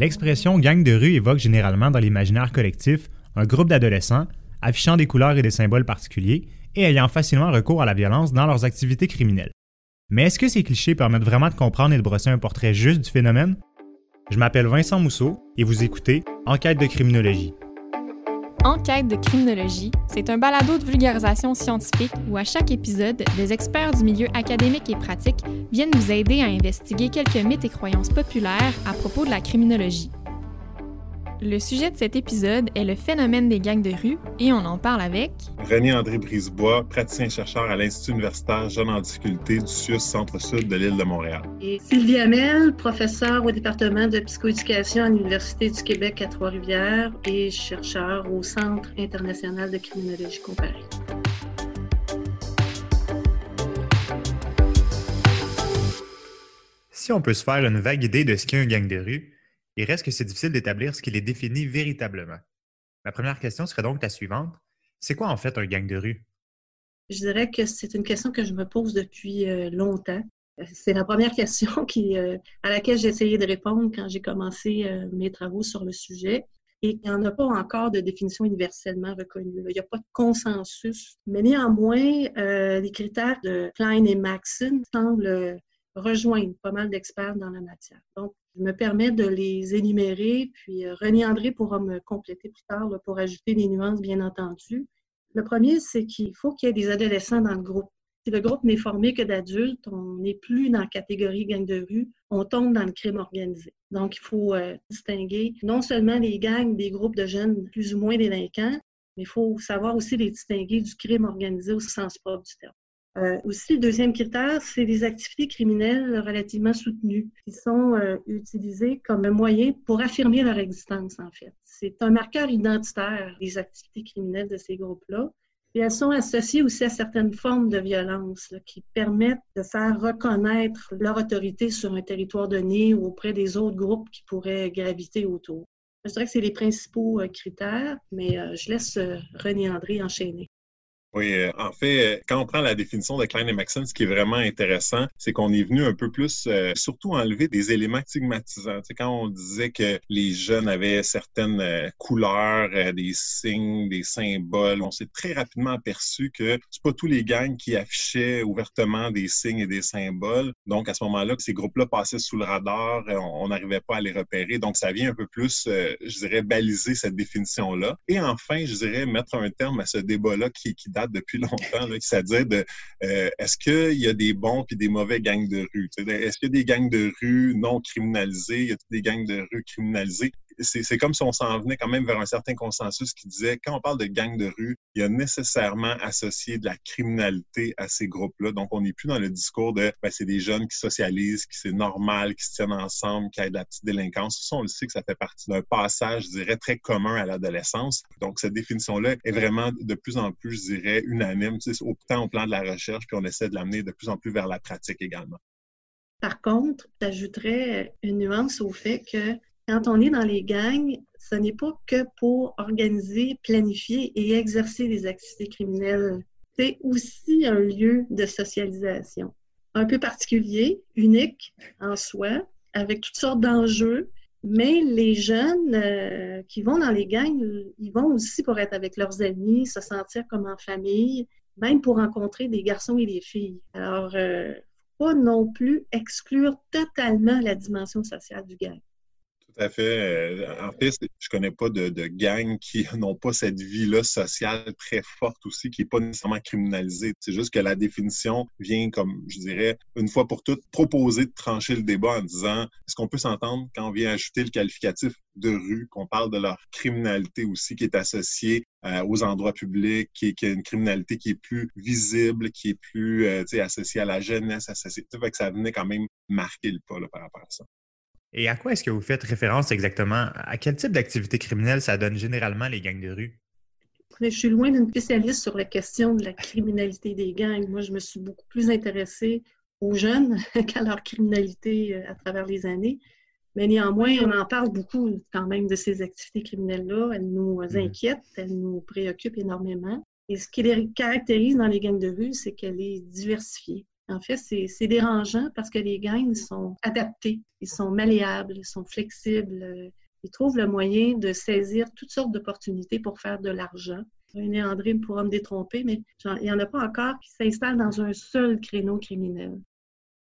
L'expression gang de rue évoque généralement dans l'imaginaire collectif un groupe d'adolescents affichant des couleurs et des symboles particuliers et ayant facilement recours à la violence dans leurs activités criminelles. Mais est-ce que ces clichés permettent vraiment de comprendre et de brosser un portrait juste du phénomène? Je m'appelle Vincent Mousseau et vous écoutez Enquête de criminologie. Enquête de criminologie, c'est un balado de vulgarisation scientifique où à chaque épisode, des experts du milieu académique et pratique viennent nous aider à investiguer quelques mythes et croyances populaires à propos de la criminologie. Le sujet de cet épisode est le phénomène des gangs de rue et on en parle avec René-André Brisebois, praticien-chercheur à l'Institut universitaire Jeunes en difficulté du CIUS Centre-Sud de l'île de Montréal. Et Sylvie Hamel, professeure au département de psychoéducation à l'Université du Québec à Trois-Rivières et chercheur au Centre international de criminologie comparée. Si on peut se faire une vague idée de ce qu'est un gang de rue, il reste que c'est difficile d'établir ce qui les définit véritablement. Ma première question serait donc la suivante. C'est quoi en fait un gang de rue? Je dirais que c'est une question que je me pose depuis euh, longtemps. C'est la première question qui, euh, à laquelle j'ai essayé de répondre quand j'ai commencé euh, mes travaux sur le sujet. Et il n'y en a pas encore de définition universellement reconnue. Il n'y a pas de consensus. Mais néanmoins, les critères de Klein et Maxon semblent rejoindre pas mal d'experts dans la matière. Donc, je me permets de les énumérer, puis euh, René André pourra me compléter plus tard pour ajouter des nuances, bien entendu. Le premier, c'est qu'il faut qu'il y ait des adolescents dans le groupe. Si le groupe n'est formé que d'adultes, on n'est plus dans la catégorie gang de rue, on tombe dans le crime organisé. Donc, il faut euh, distinguer non seulement les gangs des groupes de jeunes plus ou moins délinquants, mais il faut savoir aussi les distinguer du crime organisé au sens propre du terme. Euh, aussi, le deuxième critère, c'est les activités criminelles relativement soutenues qui sont euh, utilisées comme un moyen pour affirmer leur existence, en fait. C'est un marqueur identitaire des activités criminelles de ces groupes-là. Et elles sont associées aussi à certaines formes de violence qui permettent de faire reconnaître leur autorité sur un territoire donné ou auprès des autres groupes qui pourraient graviter autour. Je dirais que c'est les principaux euh, critères, mais je laisse René André enchaîner. Oui, euh, en fait, euh, quand on prend la définition de Klein et Maxon, ce qui est vraiment intéressant, c'est qu'on est venu un peu plus, euh, surtout enlever des éléments stigmatisants. Tu quand on disait que les jeunes avaient certaines couleurs, des signes, des symboles, on s'est très rapidement aperçu que c'est pas tous les gangs qui affichaient ouvertement des signes et des symboles. Donc, à ce moment-là, ces groupes-là passaient sous le radar, on n'arrivait pas à les repérer. Donc, ça vient un peu plus, je dirais, baliser cette définition-là. Et enfin, je dirais, mettre un terme à ce débat-là qui, qui depuis longtemps, c'est-à-dire de euh, est-ce qu'il y a des bons et des mauvais gangs de rue? Est-ce qu'il y a des gangs de rue non criminalisés? Y a des gangs de rue criminalisés? C'est comme si on s'en venait quand même vers un certain consensus qui disait, quand on parle de gang de rue, il y a nécessairement associé de la criminalité à ces groupes-là. Donc, on n'est plus dans le discours de, ben, c'est des jeunes qui socialisent, qui c'est normal, qui se tiennent ensemble, qui aient de la petite délinquance. Ça, on le sait que ça fait partie d'un passage, je dirais, très commun à l'adolescence. Donc, cette définition-là est vraiment de plus en plus, je dirais, unanime, tu sais, autant au plan de la recherche, puis on essaie de l'amener de plus en plus vers la pratique également. Par contre, j'ajouterais une nuance au fait que quand on est dans les gangs, ce n'est pas que pour organiser, planifier et exercer des activités criminelles. C'est aussi un lieu de socialisation. Un peu particulier, unique en soi, avec toutes sortes d'enjeux. Mais les jeunes euh, qui vont dans les gangs, ils vont aussi pour être avec leurs amis, se sentir comme en famille, même pour rencontrer des garçons et des filles. Alors, euh, pas non plus exclure totalement la dimension sociale du gang. À fait. Euh, en fait, je connais pas de, gangs qui n'ont pas cette vie-là sociale très forte aussi, qui n'est pas nécessairement criminalisée. C'est juste que la définition vient, comme je dirais, une fois pour toutes, proposer de trancher le débat en disant est-ce qu'on peut s'entendre quand on vient ajouter le qualificatif de rue, qu'on parle de leur criminalité aussi qui est associée euh, aux endroits publics, qui, a une criminalité qui est plus visible, qui est plus euh, associée à la jeunesse, associée. Fait que ça venait quand même marquer le pas par rapport à ça. Et à quoi est-ce que vous faites référence exactement? À quel type d'activité criminelle ça donne généralement les gangs de rue? Je suis loin d'une spécialiste sur la question de la criminalité des gangs. Moi, je me suis beaucoup plus intéressée aux jeunes qu'à leur criminalité euh, à travers les années. Mais néanmoins, on en parle beaucoup quand même de ces activités criminelles-là. Elles nous mmh. inquiètent, elles nous préoccupent énormément. Et ce qui les caractérise dans les gangs de rue, c'est qu'elle est diversifiée. En fait, c'est dérangeant parce que les gangs sont adaptés, ils sont malléables, ils sont flexibles, euh, ils trouvent le moyen de saisir toutes sortes d'opportunités pour faire de l'argent. René André pourra me détromper, mais il n'y en a pas encore qui s'installent dans un seul créneau criminel.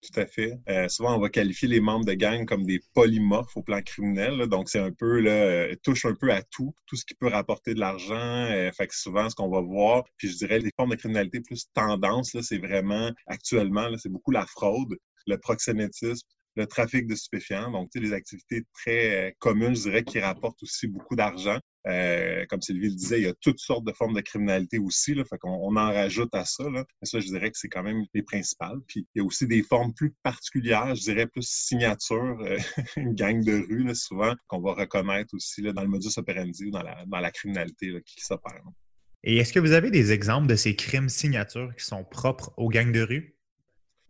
Tout à fait. Euh, souvent, on va qualifier les membres de gang comme des polymorphes au plan criminel. Donc, c'est un peu, là, euh, touche un peu à tout, tout ce qui peut rapporter de l'argent. Euh, fait que souvent, ce qu'on va voir, puis je dirais les formes de criminalité plus tendance, c'est vraiment actuellement, c'est beaucoup la fraude, le proxénétisme, le trafic de stupéfiants, donc les activités très euh, communes, je dirais, qui rapportent aussi beaucoup d'argent. Euh, comme Sylvie le disait, il y a toutes sortes de formes de criminalité aussi, là, fait qu'on on en rajoute à ça. Là. Mais ça, je dirais que c'est quand même les principales. Puis il y a aussi des formes plus particulières, je dirais plus signature, euh, une gang de rue, là, souvent, qu'on va reconnaître aussi dans le modus operandi ou dans la, criminalité là, qui, qui s'opère. Et est-ce que vous avez des exemples de ces crimes signatures qui sont propres aux gangs de rue?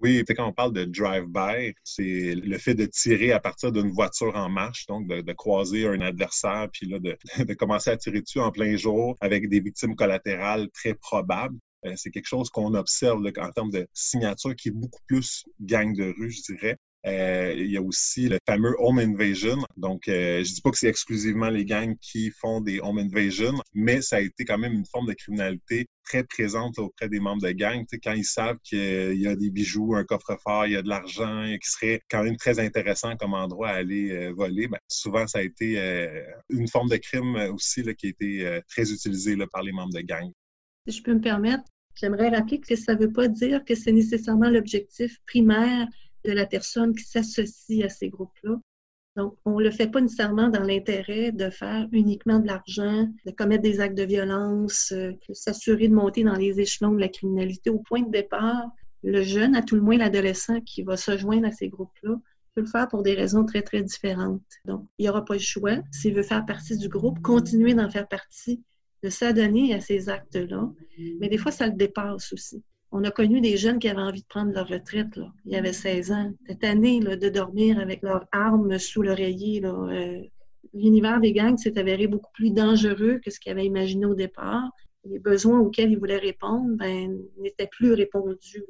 Oui, quand on parle de drive-by, c'est le fait de tirer à partir d'une voiture en marche, donc de, croiser un adversaire, puis là, de, de, commencer à tirer dessus en plein jour avec des victimes collatérales très probables. Euh, c'est quelque chose qu'on observe en termes de signature qui est beaucoup plus gang de rue, je dirais. Euh, il y a aussi le fameux home invasion. Donc, euh, je dis pas que c'est exclusivement les gangs qui font des home invasions, mais ça a été quand même une forme de criminalité très présente auprès des membres de gangs. quand ils savent qu'il y a des bijoux, un coffre-fort, il y a de l'argent, qui serait quand même très intéressant comme endroit à aller euh, voler, ben, souvent ça a été une forme de crime aussi qui a été très utilisée par les membres de gangs. Si je peux me permettre, j'aimerais rappeler que ça ne veut pas dire que c'est nécessairement l'objectif primaire de la personne qui s'associe à ces groupes-là. Donc, on ne le fait pas nécessairement dans l'intérêt de faire uniquement de l'argent, de commettre des actes de violence, euh, de s'assurer de monter dans les échelons de la criminalité. Au point de départ, le jeune, à tout le moins l'adolescent qui va se joindre à ces groupes-là, peut le faire pour des raisons très, très différentes. Donc, il n'y aura pas le choix, s'il veut faire partie du groupe, continuer d'en faire partie, de s'adonner à ces actes-là. Mais des fois, ça le dépasse aussi on a connu des jeunes qui avaient envie de prendre leur retraite. Là. Ils avaient 16 ans. Cette année de dormir avec leurs armes sous l'oreiller. Euh, l'univers des gangs s'est avéré beaucoup plus dangereux que ce qu'ils avaient imaginé au départ. Les besoins auxquels ils voulaient répondre ben, n'étaient plus répondus.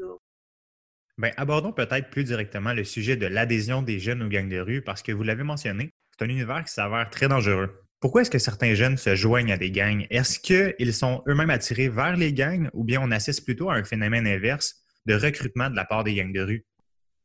Ben, abordons peut-être plus directement le sujet de l'adhésion des jeunes aux gangs de rue parce que vous l'avez mentionné, c'est un univers qui s'avère très dangereux. Pourquoi est-ce que certains jeunes se joignent à des gangs? Est-ce qu'ils sont eux-mêmes attirés vers les gangs ou bien on assiste plutôt à un phénomène inverse de recrutement de la part des gangs de rue?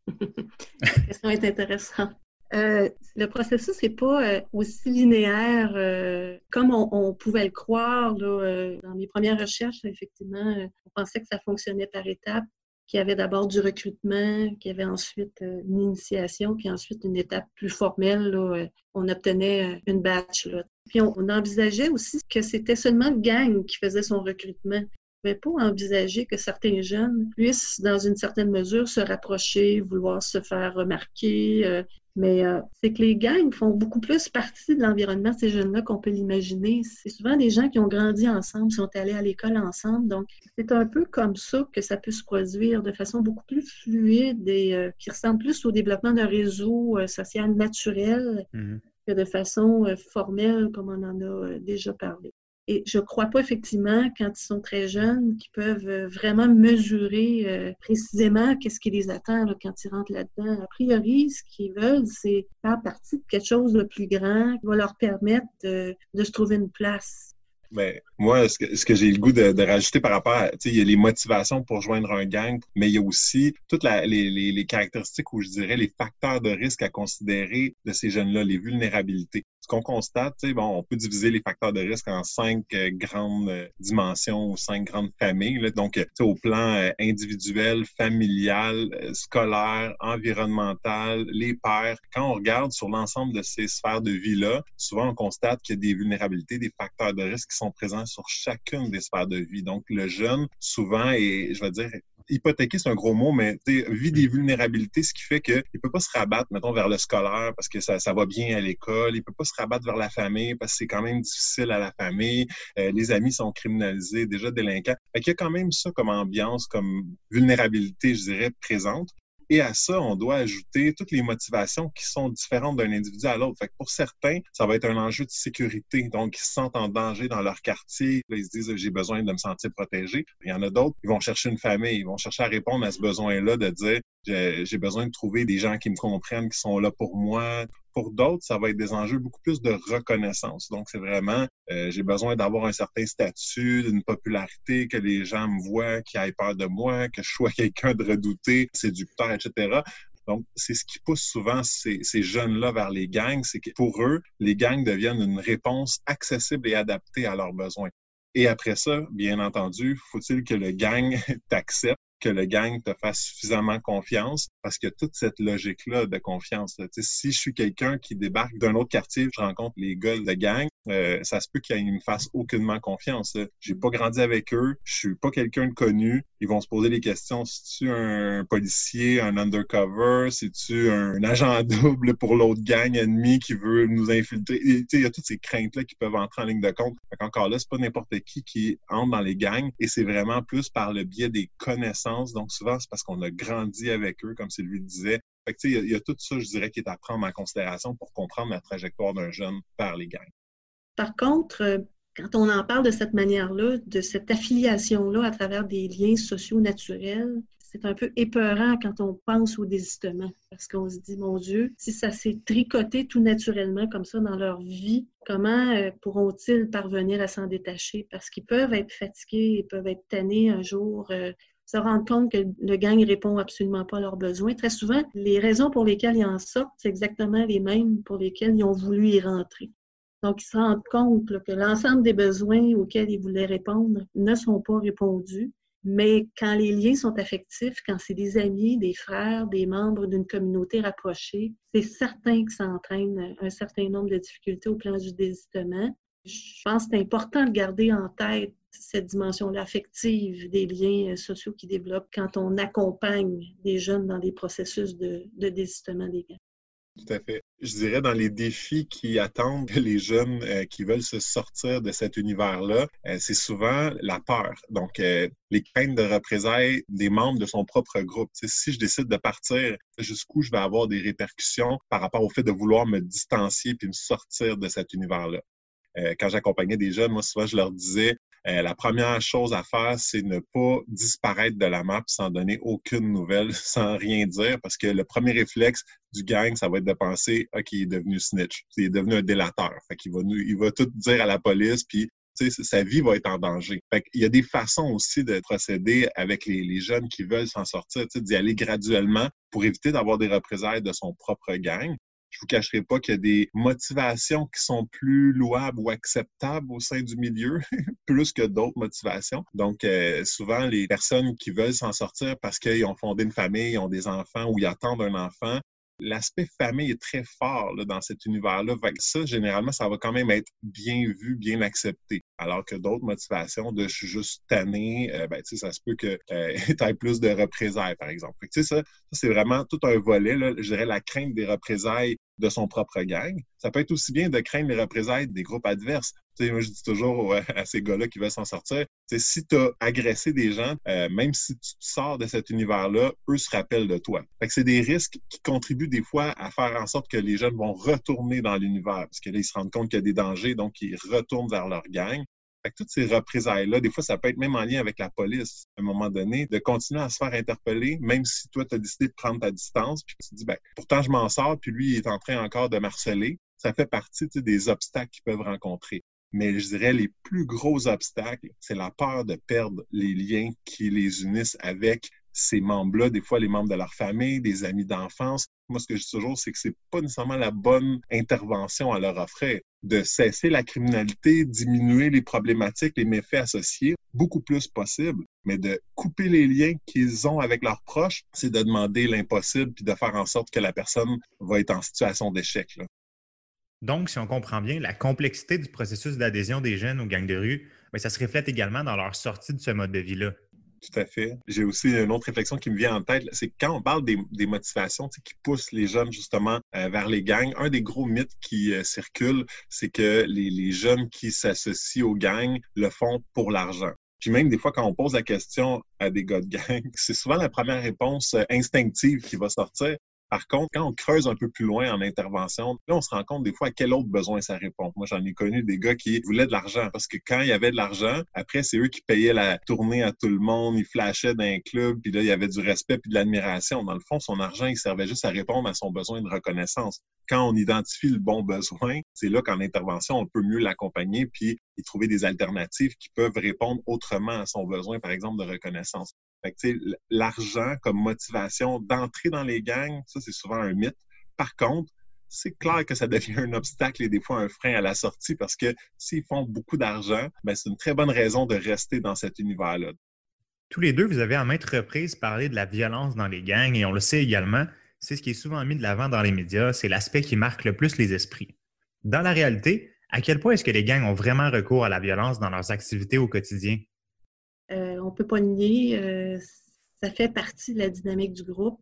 La question est intéressante. Euh, le processus n'est pas euh, aussi linéaire euh, comme on, pouvait le croire. dans mes premières recherches, effectivement, on pensait que ça fonctionnait par étapes qui avait d'abord du recrutement, qui avait ensuite euh, une initiation, puis ensuite une étape plus formelle. Euh, on obtenait euh, une batch. Puis on, envisageait aussi que c'était seulement le gang qui faisait son recrutement. On ne pouvait pas envisager que certains jeunes puissent, dans une certaine mesure, se rapprocher, vouloir se faire remarquer, mais euh, c'est que les gangs font beaucoup plus partie de l'environnement de ces jeunes-là qu'on peut l'imaginer. C'est souvent des gens qui ont grandi ensemble, sont allés à l'école ensemble. Donc, c'est un peu comme ça que ça peut se produire de façon beaucoup plus fluide et euh, qui ressemble plus au développement d'un réseau euh, social naturel mm-hmm. que de façon formelle, comme on en a déjà parlé. Et je ne crois pas effectivement, quand ils sont très jeunes, qu'ils peuvent euh, vraiment mesurer euh, précisément qu'est-ce qui les attend quand ils rentrent là-dedans. A priori, ce qu'ils veulent, c'est faire partie de quelque chose de plus grand qui va leur permettre de, se trouver une place. Mais ben, moi, ce que, j'ai le goût de, rajouter par rapport à, il y a les motivations pour joindre un gang, mais il y a aussi toutes les, les, caractéristiques ou je dirais les facteurs de risque à considérer de ces jeunes-là, les vulnérabilités qu'on constate, bon, on peut diviser les facteurs de risque en cinq euh, grandes euh, dimensions ou cinq grandes familles. Donc, euh, au plan individuel, familial, scolaire, environnemental, les pairs. Quand on regarde sur l'ensemble de ces sphères de vie-là, souvent on constate qu'il y a des vulnérabilités, des facteurs de risque qui sont présents sur chacune des sphères de vie. Donc, le jeune, souvent, est, je vais dire, hypothéquer, c'est un gros mot, mais vit des vulnérabilités, ce qui fait qu'il ne peut pas se rabattre, mettons, vers le scolaire parce que ça, va bien à l'école. Il ne peut pas se rabattre vers la famille parce que c'est quand même difficile à la famille. Euh, les amis sont criminalisés, déjà délinquants. Fait il y a quand même ça comme ambiance, comme vulnérabilité, je dirais, présente. Et à ça, on doit ajouter toutes les motivations qui sont différentes d'un individu à l'autre. Fait pour certains, ça va être un enjeu de sécurité. Donc, ils se sentent en danger dans leur quartier. ils se disent, j'ai besoin de me sentir protégé. Il y en a d'autres, ils vont chercher une famille. Ils vont chercher à répondre à ce besoin-là de dire, j'ai besoin de trouver des gens qui me comprennent, qui sont là pour moi. Pour d'autres, ça va être des enjeux beaucoup plus de reconnaissance. Donc, c'est vraiment, euh, j'ai besoin d'avoir un certain statut, d'une popularité, que les gens me voient, qu'ils aient peur de moi, que je sois quelqu'un de redouté, séducteur, etc. Donc, c'est ce qui pousse souvent ces, ces jeunes-là vers les gangs, c'est que pour eux, les gangs deviennent une réponse accessible et adaptée à leurs besoins. Et après ça, bien entendu, faut-il que le gang t'accepte? Que le gang te fasse suffisamment confiance parce que toute cette logique-là de confiance, si je suis quelqu'un qui débarque d'un autre quartier, je rencontre les gars de gang, euh, ça se peut qu'ils ne me fassent aucunement confiance. J'ai pas grandi avec eux, je suis pas quelqu'un de connu. Ils vont se poser des questions. Si tu un policier, un undercover, si tu un agent double pour l'autre gang ennemi qui veut nous infiltrer? Il y a toutes ces craintes-là qui peuvent entrer en ligne de compte. Encore là, c'est pas n'importe qui qui entre dans les gangs et c'est vraiment plus par le biais des connaissances. Donc souvent, c'est parce qu'on a grandi avec eux, comme Sylvie disait. il, y a, il y a tout ça, je dirais, qui est à prendre en considération pour comprendre la trajectoire d'un jeune par les gangs. Par contre, euh, quand on en parle de cette manière-là, de cette affiliation-là à travers des liens sociaux naturels, c'est un peu épeurant quand on pense au désistement, parce qu'on se dit, mon Dieu, si ça s'est tricoté tout naturellement comme ça dans leur vie, comment euh, pourront-ils parvenir à s'en détacher? Parce qu'ils peuvent être fatigués, ils peuvent être tannés un jour, euh, se rendre compte que le gang ne répond absolument pas à leurs besoins. Très souvent, les raisons pour lesquelles ils en sortent, c'est exactement les mêmes pour lesquelles ils ont voulu y rentrer. Donc, ils se rendent compte que l'ensemble des besoins auxquels ils voulaient répondre ne sont pas répondus. Mais quand les liens sont affectifs, quand c'est des amis, des frères, des membres d'une communauté rapprochée, c'est certain que ça entraîne un certain nombre de difficultés au plan du désistement. Je pense que c'est important de garder en tête cette dimension-là affective des liens sociaux qui développent quand on accompagne des jeunes dans des processus de, de désistement des gangs. Tout. Je dirais dans les défis qui attendent les jeunes euh, qui veulent se sortir de cet univers-là, euh, c'est souvent la peur. Donc, euh, les craintes de représailles des membres de son propre groupe. si je décide de partir, jusqu'où je vais avoir des répercussions par rapport au fait de vouloir me distancier puis me sortir de cet univers-là? quand j'accompagnais des jeunes, moi, souvent, je leur disais, euh, la première chose à faire, c'est ne pas disparaître de la map sans donner aucune nouvelle, sans rien dire, parce que le premier réflexe du gang, ça va être de penser, OK, il est devenu snitch, il est devenu un délateur. Fait qu'il va, il va tout dire à la police, puis sa vie va être en danger. Fait il y a des façons aussi de procéder avec les, les jeunes qui veulent s'en sortir, d'y aller graduellement pour éviter d'avoir des représailles de son propre gang je vous cacherai pas qu'il y a des motivations qui sont plus louables ou acceptables au sein du milieu, plus que d'autres motivations. Donc, euh, souvent, les personnes qui veulent s'en sortir parce qu'ils ont fondé une famille, ils ont des enfants ou ils attendent un enfant, l'aspect famille est très fort là, dans cet univers-là. Ça, généralement, ça va quand même être bien vu, bien accepté. Alors que d'autres motivations de je suis juste tanné, euh, ben, ça se peut que euh, tu plus de représailles, par exemple. ça c'est vraiment tout un volet, là, je dirais la crainte des représailles de son propre gang. Ça peut être aussi bien de craindre les représailles des groupes adverses. sais, moi, je dis toujours à ces gars-là qui veulent s'en sortir, si tu as agressé des gens, euh, même si tu sors de cet univers-là, eux se rappellent de toi. c'est des risques qui contribuent des fois à faire en sorte que les jeunes vont retourner dans l'univers, parce que là, ils se rendent compte qu'il y a des dangers, donc ils retournent vers leur gang. Fait toutes ces représailles-là, des fois, ça peut être même en lien avec la police, à un moment donné, de continuer à se faire interpeller, même si toi, tu as décidé de prendre ta distance, puis tu te dis, ben, pourtant, je m'en sors, puis lui, il est en train encore de marceler. Ça fait partie des obstacles qu'ils peuvent rencontrer. Mais je dirais les plus gros obstacles, c'est la peur de perdre les liens qui les unissent avec ces membres-là, des fois les membres de leur famille, des amis d'enfance. Moi, ce que je dis toujours, c'est que c'est pas nécessairement la bonne intervention à leur offrir. De cesser la criminalité, diminuer les problématiques, les méfaits associés, beaucoup plus possible. Mais de couper les liens qu'ils ont avec leurs proches, c'est de demander l'impossible puis de faire en sorte que la personne va être en situation d'échec. Donc, si on comprend bien, la complexité du processus d'adhésion des jeunes aux gangs de rue, ben, ça se reflète également dans leur sortie de ce mode de vie-là. Tout à fait. J'ai aussi une autre réflexion qui me vient en tête, c'est quand on parle des, motivations qui poussent les jeunes justement euh, vers les gangs, un des gros mythes qui euh, circule, c'est que les, jeunes qui s'associent aux gangs le font pour l'argent. Puis même des fois, quand on pose la question à des gars de gang, c'est souvent la première réponse euh, instinctive qui va sortir. Par contre, quand on creuse un peu plus loin en intervention, là, on se rend compte des fois à quel autre besoin ça répond. Moi, j'en ai connu des gars qui voulaient de l'argent parce que quand il y avait de l'argent, après, c'est eux qui payaient la tournée à tout le monde, ils flashaient dans un club, puis là, il y avait du respect puis de l'admiration. Dans le fond, son argent, il servait juste à répondre à son besoin de reconnaissance. Quand on identifie le bon besoin, c'est là qu'en intervention, on peut mieux l'accompagner puis y trouver des alternatives qui peuvent répondre autrement à son besoin, par exemple, de reconnaissance. L'argent comme motivation d'entrer dans les gangs, ça, c'est souvent un mythe. Par contre, c'est clair que ça devient un obstacle et des fois un frein à la sortie parce que s'ils font beaucoup d'argent, ben, c'est une très bonne raison de rester dans cet univers-là. Tous les deux, vous avez à maintes reprises parlé de la violence dans les gangs et on le sait également, c'est ce qui est souvent mis de l'avant dans les médias, c'est l'aspect qui marque le plus les esprits. Dans la réalité, à quel point est-ce que les gangs ont vraiment recours à la violence dans leurs activités au quotidien? Euh, on ne peut pas nier, euh, ça fait partie de la dynamique du groupe.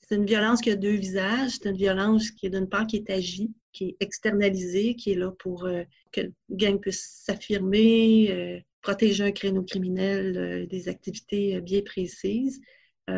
C'est une violence qui a deux visages. C'est une violence qui est d'une part qui est agie, qui est externalisée, qui est là pour euh, que le gang puisse s'affirmer, protéger un créneau criminel des activités bien précises. je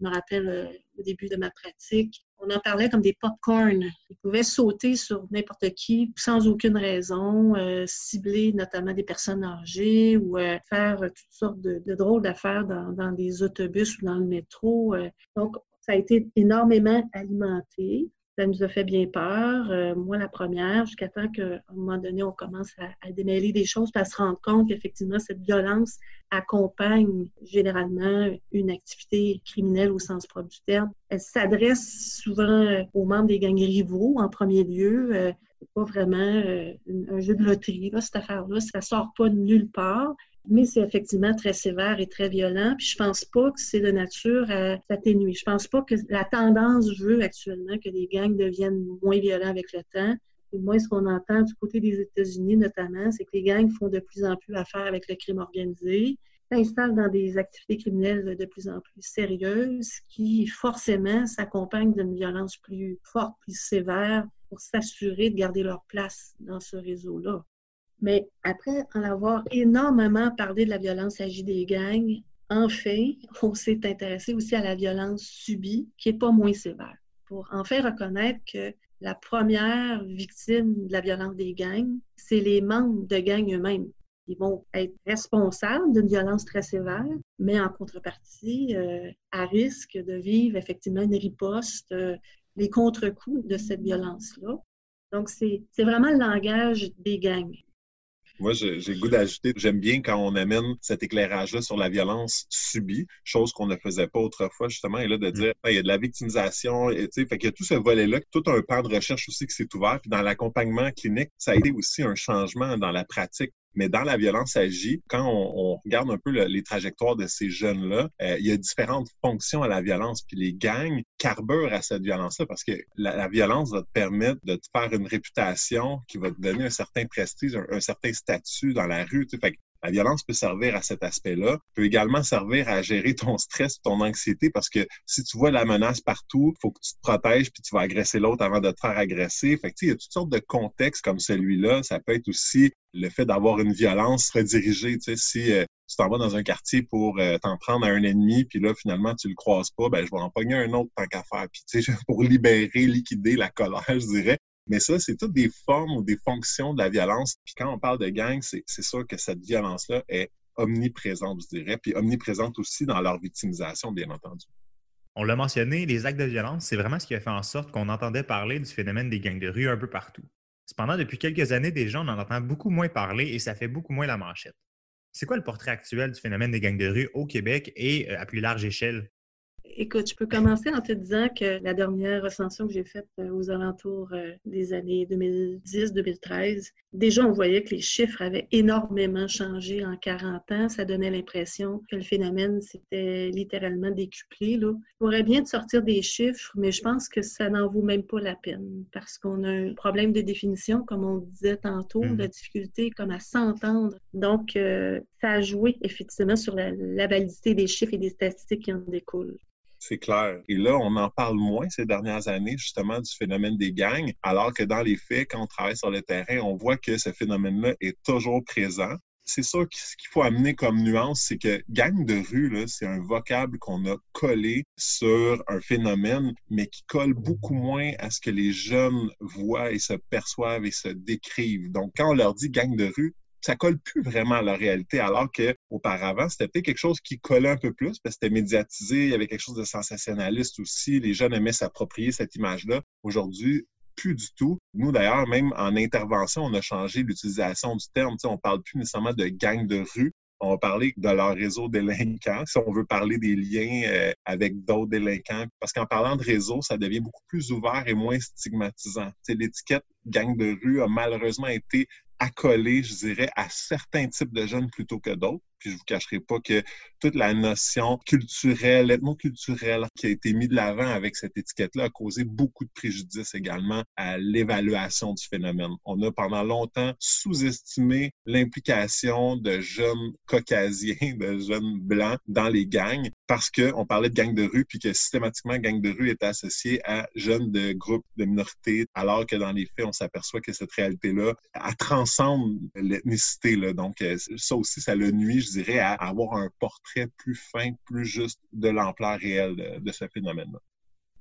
me rappelle au début de ma pratique, on en parlait comme des pop-corn. Ils pouvaient sauter sur n'importe qui sans aucune raison, euh, cibler notamment des personnes âgées ou euh, faire toutes sortes de, drôles d'affaires dans, des autobus ou dans le métro. Euh. donc, ça a été énormément alimenté. Ça nous a fait bien peur. Euh, moi, la première, jusqu'à temps qu'à un moment donné, on commence à, démêler des choses, et à se rendre compte qu'effectivement, cette violence accompagne généralement une activité criminelle au sens propre du terme. Elle s'adresse souvent euh, aux membres des gangs rivaux en premier lieu. Euh, c'est pas vraiment un jeu de loterie, là, cette affaire-là. Ça sort pas de nulle part mais c'est effectivement très sévère et très violent. Puis je pense pas que c'est de nature à s'atténuer. Je pense pas que la tendance veut actuellement que les gangs deviennent moins violents avec le temps. Et moi, ce qu'on entend du côté des États-Unis notamment, c'est que les gangs font de plus en plus affaire avec le crime organisé, s'installent dans des activités criminelles de plus en plus sérieuses qui forcément s'accompagnent d'une violence plus forte, plus sévère pour s'assurer de garder leur place dans ce réseau-là. Mais après en avoir énormément parlé de la violence agie des gangs, enfin, on s'est intéressé aussi à la violence subie, qui n'est pas moins sévère, pour enfin reconnaître que la première victime de la violence des gangs, c'est les membres de gangs eux-mêmes. Ils vont être responsables d'une violence très sévère, mais en contrepartie, euh, à risque de vivre effectivement une riposte, euh, les contre-coups de cette violence-là. Donc, c'est vraiment le langage des gangs. Moi, j'ai le goût d'ajouter, j'aime bien quand on amène cet éclairage-là sur la violence subie, chose qu'on ne faisait pas autrefois, justement, et là, de mm. dire, il y a de la victimisation, et, fait qu'il y a tout ce volet-là, tout un pan de recherche aussi qui s'est ouvert, puis dans l'accompagnement clinique, ça a été aussi un changement dans la pratique mais dans la violence agie, quand on, regarde un peu les trajectoires de ces jeunes-là, euh, il y a différentes fonctions à la violence. Puis les gangs carburent à cette violence-là parce que la, violence va te permettre de te faire une réputation qui va te donner un certain prestige, un, certain statut dans la rue. Fait la violence peut servir à cet aspect-là, peut également servir à gérer ton stress, ton anxiété, parce que si tu vois la menace partout, faut que tu te protèges puis tu vas agresser l'autre avant de te faire agresser. Fait que, il y a toutes sortes de contextes comme celui-là. Ça peut être aussi le fait d'avoir une violence redirigée. Tu sais, si euh, tu t'en vas dans un quartier pour euh, t'en prendre à un ennemi, puis là, finalement, tu le croises pas, ben, je vais en pogner un autre tant qu'à faire. Puis, tu sais, pour libérer, liquider la colère, je dirais. Mais ça, c'est toutes des formes ou des fonctions de la violence. Puis quand on parle de gang, c'est sûr que cette violence-là est omniprésente, je dirais, puis omniprésente aussi dans leur victimisation, bien entendu. On l'a mentionné, les actes de violence, c'est vraiment ce qui a fait en sorte qu'on entendait parler du phénomène des gangs de rue un peu partout. Cependant, depuis quelques années déjà, on en entend beaucoup moins parler et ça fait beaucoup moins la manchette. C'est quoi le portrait actuel du phénomène des gangs de rue au Québec et euh, à plus large échelle? Écoute, je peux commencer en te disant que la dernière recension que j'ai faite euh, aux alentours euh, des années 2010-2013, déjà on voyait que les chiffres avaient énormément changé en 40 ans. Ça donnait l'impression que le phénomène s'était littéralement décuplé. Là. Je pourrais bien te sortir des chiffres, mais je pense que ça n'en vaut même pas la peine parce qu'on a un problème de définition, comme on disait tantôt, mmh. la difficulté comme à s'entendre. Donc, euh, ça a joué effectivement sur la, la validité des chiffres et des statistiques qui en découlent. C'est clair. Et là, on en parle moins ces dernières années, justement, du phénomène des gangs, alors que dans les faits, quand on travaille sur le terrain, on voit que ce phénomène-là est toujours présent. c'est sûr ce qu'il faut amener comme nuance, c'est que gang de rue, c'est un vocable qu'on a collé sur un phénomène, mais qui colle beaucoup moins à ce que les jeunes voient et se perçoivent et se décrivent. Donc, quand on leur dit gang de rue, ça colle plus vraiment à la réalité, alors que auparavant, c'était peut-être quelque chose qui collait un peu plus, parce que c'était médiatisé, il y avait quelque chose de sensationnaliste aussi, les jeunes aimaient s'approprier cette image-là. Aujourd'hui, plus du tout. Nous, d'ailleurs, même en intervention, on a changé l'utilisation du terme. on ne parle plus nécessairement de gang de rue. On va parler de leur réseau délinquant, si on veut parler des liens euh, avec d'autres délinquants. Parce qu'en parlant de réseau, ça devient beaucoup plus ouvert et moins stigmatisant. L'étiquette gang de rue a malheureusement été accolée, je dirais, à certains types de jeunes plutôt que d'autres. Puis je vous cacherai pas que toute la notion culturelle, ethno-culturelle qui a été mise de l'avant avec cette étiquette-là a causé beaucoup de préjudice également à l'évaluation du phénomène. On a pendant longtemps sous-estimé l'implication de jeunes caucasiens, de jeunes blancs dans les gangs parce qu'on parlait de gangs de rue puis que systématiquement gang de rue était associé à jeunes de groupes de minorités alors que dans les faits on s'aperçoit que cette réalité-là transcende l'ethnicité. Donc euh, ça aussi ça le nuit, dirais, à avoir un portrait plus fin, plus juste de l'ampleur réelle de, ce phénomène-là.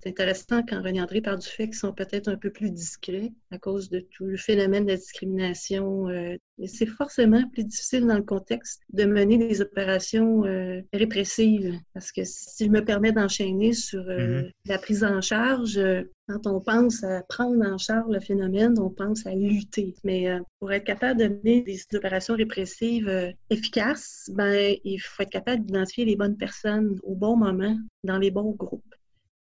C'est intéressant quand René André parle du fait qu'ils sont peut-être un peu plus discrets à cause de tout le phénomène de la discrimination. Euh, c'est forcément plus difficile dans le contexte de mener des opérations euh, répressives. Parce que si je me permets d'enchaîner sur euh, mm-hmm. la prise en charge, quand on pense à prendre en charge le phénomène, on pense à lutter. Mais pour être capable de mener des opérations répressives efficaces, ben, il faut être capable d'identifier les bonnes personnes au bon moment, dans les bons groupes.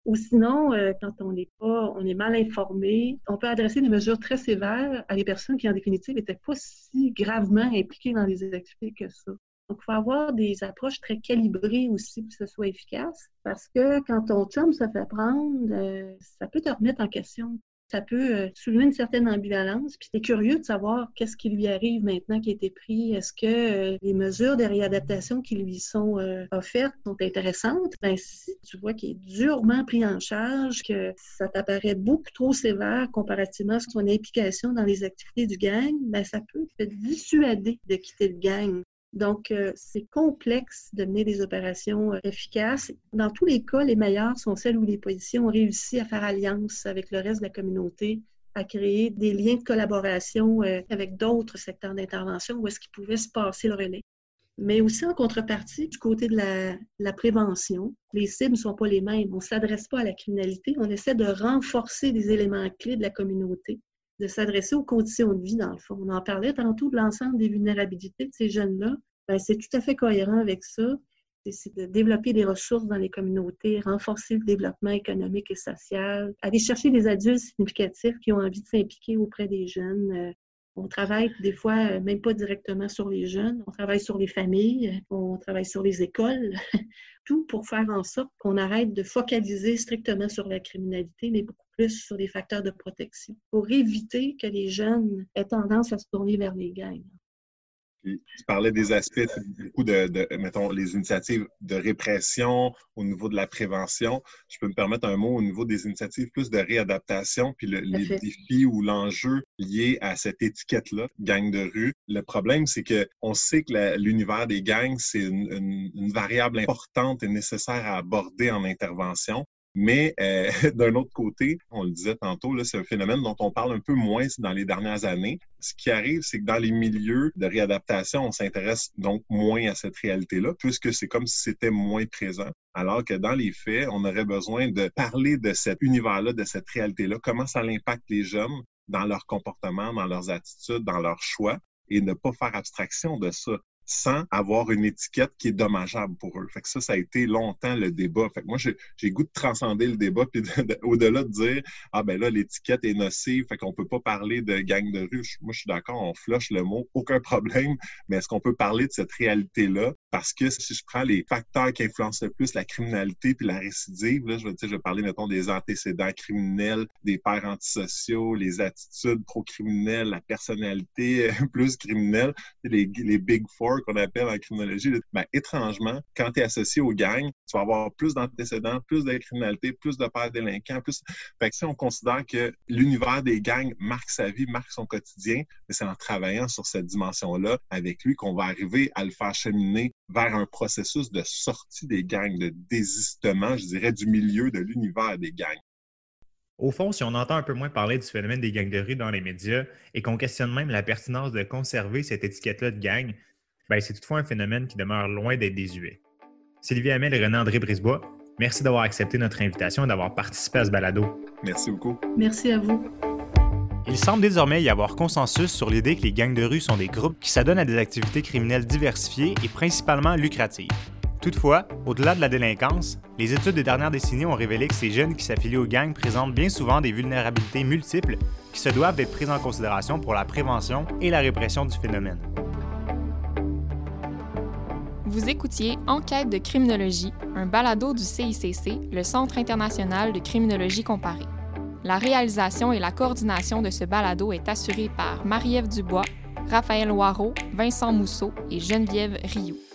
Ou sinon, euh, quand on n'est pas, on est mal informé, on peut adresser des mesures très sévères à des personnes qui, en définitive, n'étaient pas si gravement impliquées dans les activités que ça. Donc, il faut avoir des approches très calibrées aussi pour que ce soit efficace, parce que quand ton chum se fait prendre, euh, ça peut te remettre en question ça peut euh, soulever une certaine ambivalence. Puis tu curieux de savoir qu'est-ce qui lui arrive maintenant qui a été pris. Est-ce que euh, les mesures de réadaptation qui lui sont euh, offertes sont intéressantes? Ben, si tu vois qu'il est durement pris en charge, que ça t'apparaît beaucoup trop sévère comparativement à son implication dans les activités du gang, ben, ça peut te dissuader de quitter le gang. Donc, euh, c'est complexe de mener des opérations euh, efficaces. Dans tous les cas, les meilleures sont celles où les policiers ont réussi à faire alliance avec le reste de la communauté, à créer des liens de collaboration euh, avec d'autres secteurs d'intervention où est-ce qu'ils pouvaient se passer le relais. Mais aussi en contrepartie, du côté de la, la prévention, les cibles ne sont pas les mêmes. On ne s'adresse pas à la criminalité, on essaie de renforcer des éléments clés de la communauté de s'adresser aux conditions de vie, dans le fond. On en parlait tantôt de l'ensemble des vulnérabilités de ces jeunes-là. Ben, c'est tout à fait cohérent avec ça. C'est de développer des ressources dans les communautés, renforcer le développement économique et social, aller chercher des adultes significatifs qui ont envie de s'impliquer auprès des jeunes. Euh, on travaille des fois euh, même pas directement sur les jeunes, on travaille sur les familles, on travaille sur les écoles, tout pour faire en sorte qu'on arrête de focaliser strictement sur la criminalité, mais beaucoup plus sur des facteurs de protection, pour éviter que les jeunes aient tendance à se tourner vers les gangs. tu parlais des aspects, beaucoup de, mettons, les initiatives de répression au niveau de la prévention. Je peux me permettre un mot au niveau des initiatives plus de réadaptation, puis le, les défis ou l'enjeu lié à cette étiquette-là, gang de rue. Le problème, c'est que on sait que l'univers des gangs, c'est une, une variable importante et nécessaire à aborder en intervention. Mais euh, d'un autre côté, on le disait tantôt, c'est un phénomène dont on parle un peu moins dans les dernières années. Ce qui arrive, c'est que dans les milieux de réadaptation, on s'intéresse donc moins à cette réalité-là, puisque c'est comme si c'était moins présent. Alors que dans les faits, on aurait besoin de parler de cet univers-là, de cette réalité-là, comment ça impacte les jeunes dans leur comportement, dans leurs attitudes, dans leurs choix, et ne pas faire abstraction de ça sans avoir une étiquette qui est dommageable pour eux. Fait que ça, ça a été longtemps le débat. Fait que moi, j'ai goût de transcender le débat, puis au-delà de dire Ah ben là, l'étiquette est nocive, fait qu'on peut pas parler de gang de rue. Moi, je suis d'accord, on flush le mot, aucun problème, mais est-ce qu'on peut parler de cette réalité-là? Parce que si je prends les facteurs qui influencent le plus la criminalité puis la récidive, là, je, vais, je vais parler, mettons, des antécédents criminels, des pères antisociaux, les attitudes pro-criminelles, la personnalité plus criminelle, les, les Big Four qu'on appelle en criminologie. Ben, étrangement, quand tu es associé aux gangs, tu vas avoir plus d'antécédents, plus de criminalité, plus de pères délinquants, plus. Fait que si on considère que l'univers des gangs marque sa vie, marque son quotidien, c'est en travaillant sur cette dimension-là avec lui qu'on va arriver à le faire cheminer vers un processus de sortie des gangs, de désistement, je dirais, du milieu de l'univers des gangs. Au fond, si on entend un peu moins parler du phénomène des gangs de rue dans les médias et qu'on questionne même la pertinence de conserver cette étiquette-là de gang, ben c'est toutefois un phénomène qui demeure loin d'être désuet. Sylvie Hamel et René-André Brisebois, merci d'avoir accepté notre invitation et d'avoir participé à ce balado. Merci beaucoup. Merci à vous. Il semble désormais y avoir consensus sur l'idée que les gangs de rue sont des groupes qui s'adonnent à des activités criminelles diversifiées et principalement lucratives. Toutefois, au-delà de la délinquance, les études des dernières décennies ont révélé que ces jeunes qui s'affilient aux gangs présentent bien souvent des vulnérabilités multiples qui se doivent d'être prises en considération pour la prévention et la répression du phénomène. Vous écoutiez Enquête de criminologie, un balado du CICC, le Centre international de criminologie comparée. La réalisation et la coordination de ce balado est assurée par Marie-Ève Dubois, Raphaël Loireau, Vincent Mousseau et Geneviève Rioux.